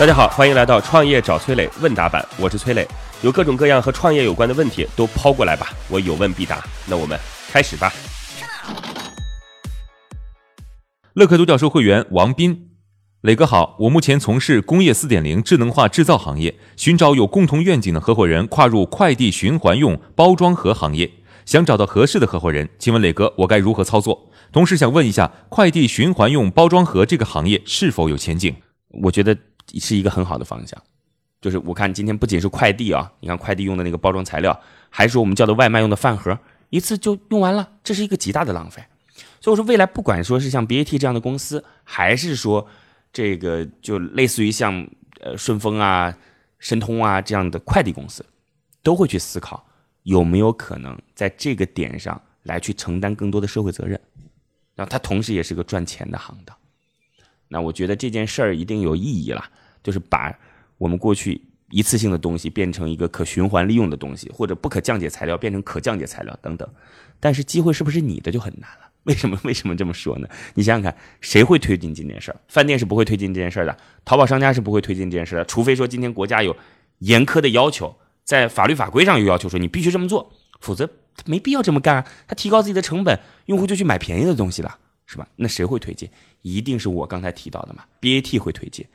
大家好，欢迎来到创业找崔磊问答版，我是崔磊，有各种各样和创业有关的问题都抛过来吧，我有问必答。那我们开始吧。乐客独角兽会员王斌，磊哥好，我目前从事工业四点零智能化制造行业，寻找有共同愿景的合伙人，跨入快递循环用包装盒行业，想找到合适的合伙人，请问磊哥，我该如何操作？同时想问一下，快递循环用包装盒这个行业是否有前景？我觉得是一个很好的方向，就是我看今天不仅是快递啊，你看快递用的那个包装材料，还是我们叫的外卖用的饭盒，一次就用完了，这是一个极大的浪费。所以我说，未来不管说是像 BAT 这样的公司，还是说这个就类似于像呃顺丰啊、申通啊这样的快递公司，都会去思考有没有可能在这个点上来去承担更多的社会责任，然后它同时也是个赚钱的行当。那我觉得这件事儿一定有意义了，就是把我们过去一次性的东西变成一个可循环利用的东西，或者不可降解材料变成可降解材料等等。但是机会是不是你的就很难了？为什么？为什么这么说呢？你想想看，谁会推进这件事儿？饭店是不会推进这件事的，淘宝商家是不会推进这件事的，除非说今天国家有严苛的要求，在法律法规上有要求说你必须这么做，否则没必要这么干啊。他提高自己的成本，用户就去买便宜的东西了。是吧？那谁会推荐？一定是我刚才提到的嘛，BAT 会推荐，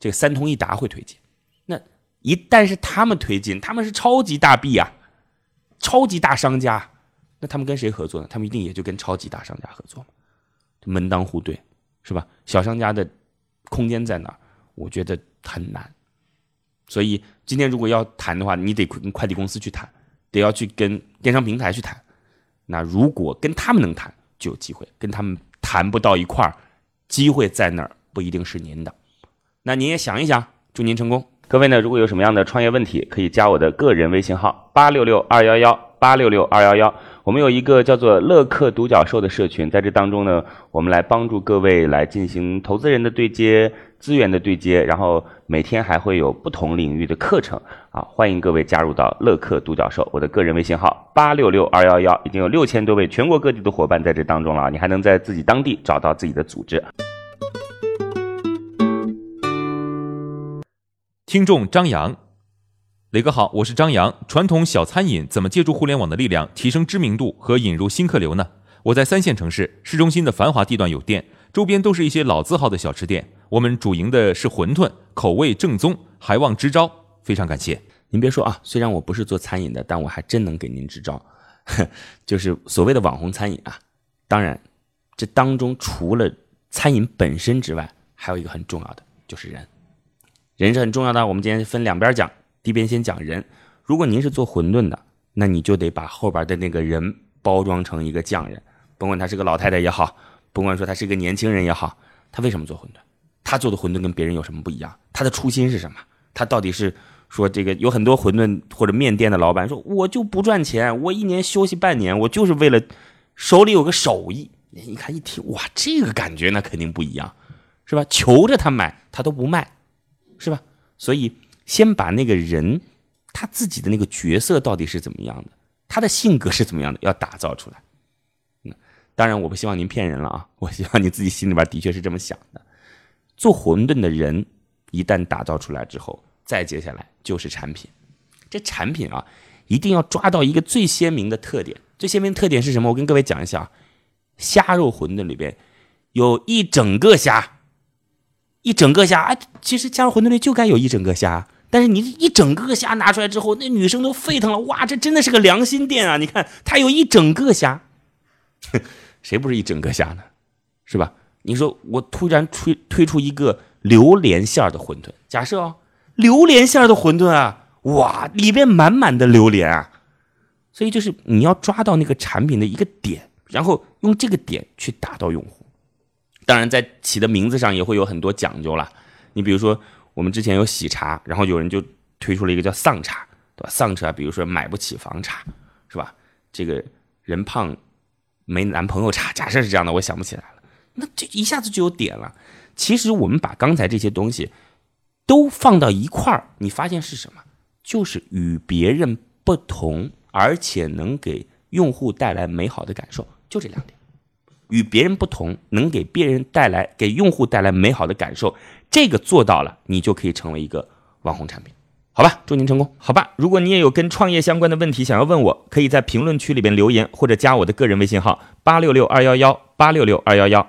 这个三通一达会推荐。那一旦是他们推进，他们是超级大 B 啊，超级大商家，那他们跟谁合作呢？他们一定也就跟超级大商家合作嘛，门当户对，是吧？小商家的空间在哪？我觉得很难。所以今天如果要谈的话，你得跟快递公司去谈，得要去跟电商平台去谈。那如果跟他们能谈，就有机会；跟他们。谈不到一块儿，机会在那儿不一定是您的，那您也想一想，祝您成功。各位呢，如果有什么样的创业问题，可以加我的个人微信号八六六二幺幺八六六二幺幺。我们有一个叫做乐客独角兽的社群，在这当中呢，我们来帮助各位来进行投资人的对接、资源的对接，然后每天还会有不同领域的课程啊，欢迎各位加入到乐客独角兽。我的个人微信号八六六二幺幺，已经有六千多位全国各地的伙伴在这当中了，你还能在自己当地找到自己的组织。听众张扬，磊哥好，我是张扬。传统小餐饮怎么借助互联网的力量提升知名度和引入新客流呢？我在三线城市，市中心的繁华地段有店，周边都是一些老字号的小吃店。我们主营的是馄饨，口味正宗，还望支招。非常感谢您。别说啊，虽然我不是做餐饮的，但我还真能给您支招。就是所谓的网红餐饮啊，当然这当中除了餐饮本身之外，还有一个很重要的就是人。人是很重要的，我们今天分两边讲，第一边先讲人。如果您是做馄饨的，那你就得把后边的那个人包装成一个匠人，甭管他是个老太太也好，甭管说他是个年轻人也好，他为什么做馄饨？他做的馄饨跟别人有什么不一样？他的初心是什么？他到底是说这个有很多馄饨或者面店的老板说，我就不赚钱，我一年休息半年，我就是为了手里有个手艺。你看一听，哇，这个感觉那肯定不一样，是吧？求着他买，他都不卖。是吧？所以先把那个人他自己的那个角色到底是怎么样的，他的性格是怎么样的，要打造出来。嗯，当然我不希望您骗人了啊，我希望你自己心里边的确是这么想的。做馄饨的人一旦打造出来之后，再接下来就是产品。这产品啊，一定要抓到一个最鲜明的特点。最鲜明的特点是什么？我跟各位讲一下啊，虾肉馄饨里边有一整个虾。一整个虾，哎，其实加入馄饨里就该有一整个虾，但是你一整个虾拿出来之后，那女生都沸腾了，哇，这真的是个良心店啊！你看，它有一整个虾，谁不是一整个虾呢？是吧？你说我突然推推出一个榴莲馅的馄饨，假设哦，榴莲馅的馄饨啊，哇，里边满满的榴莲啊，所以就是你要抓到那个产品的一个点，然后用这个点去打到用户。当然，在起的名字上也会有很多讲究了。你比如说，我们之前有喜茶，然后有人就推出了一个叫丧茶，对吧？丧茶，比如说买不起房茶，是吧？这个人胖没男朋友茶，假设是这样的，我想不起来了。那这一下子就有点了。其实我们把刚才这些东西都放到一块儿，你发现是什么？就是与别人不同，而且能给用户带来美好的感受，就这两点。与别人不同，能给别人带来给用户带来美好的感受，这个做到了，你就可以成为一个网红产品。好吧，祝您成功。好吧，如果你也有跟创业相关的问题想要问我，可以在评论区里边留言，或者加我的个人微信号八六六二幺幺八六六二幺幺。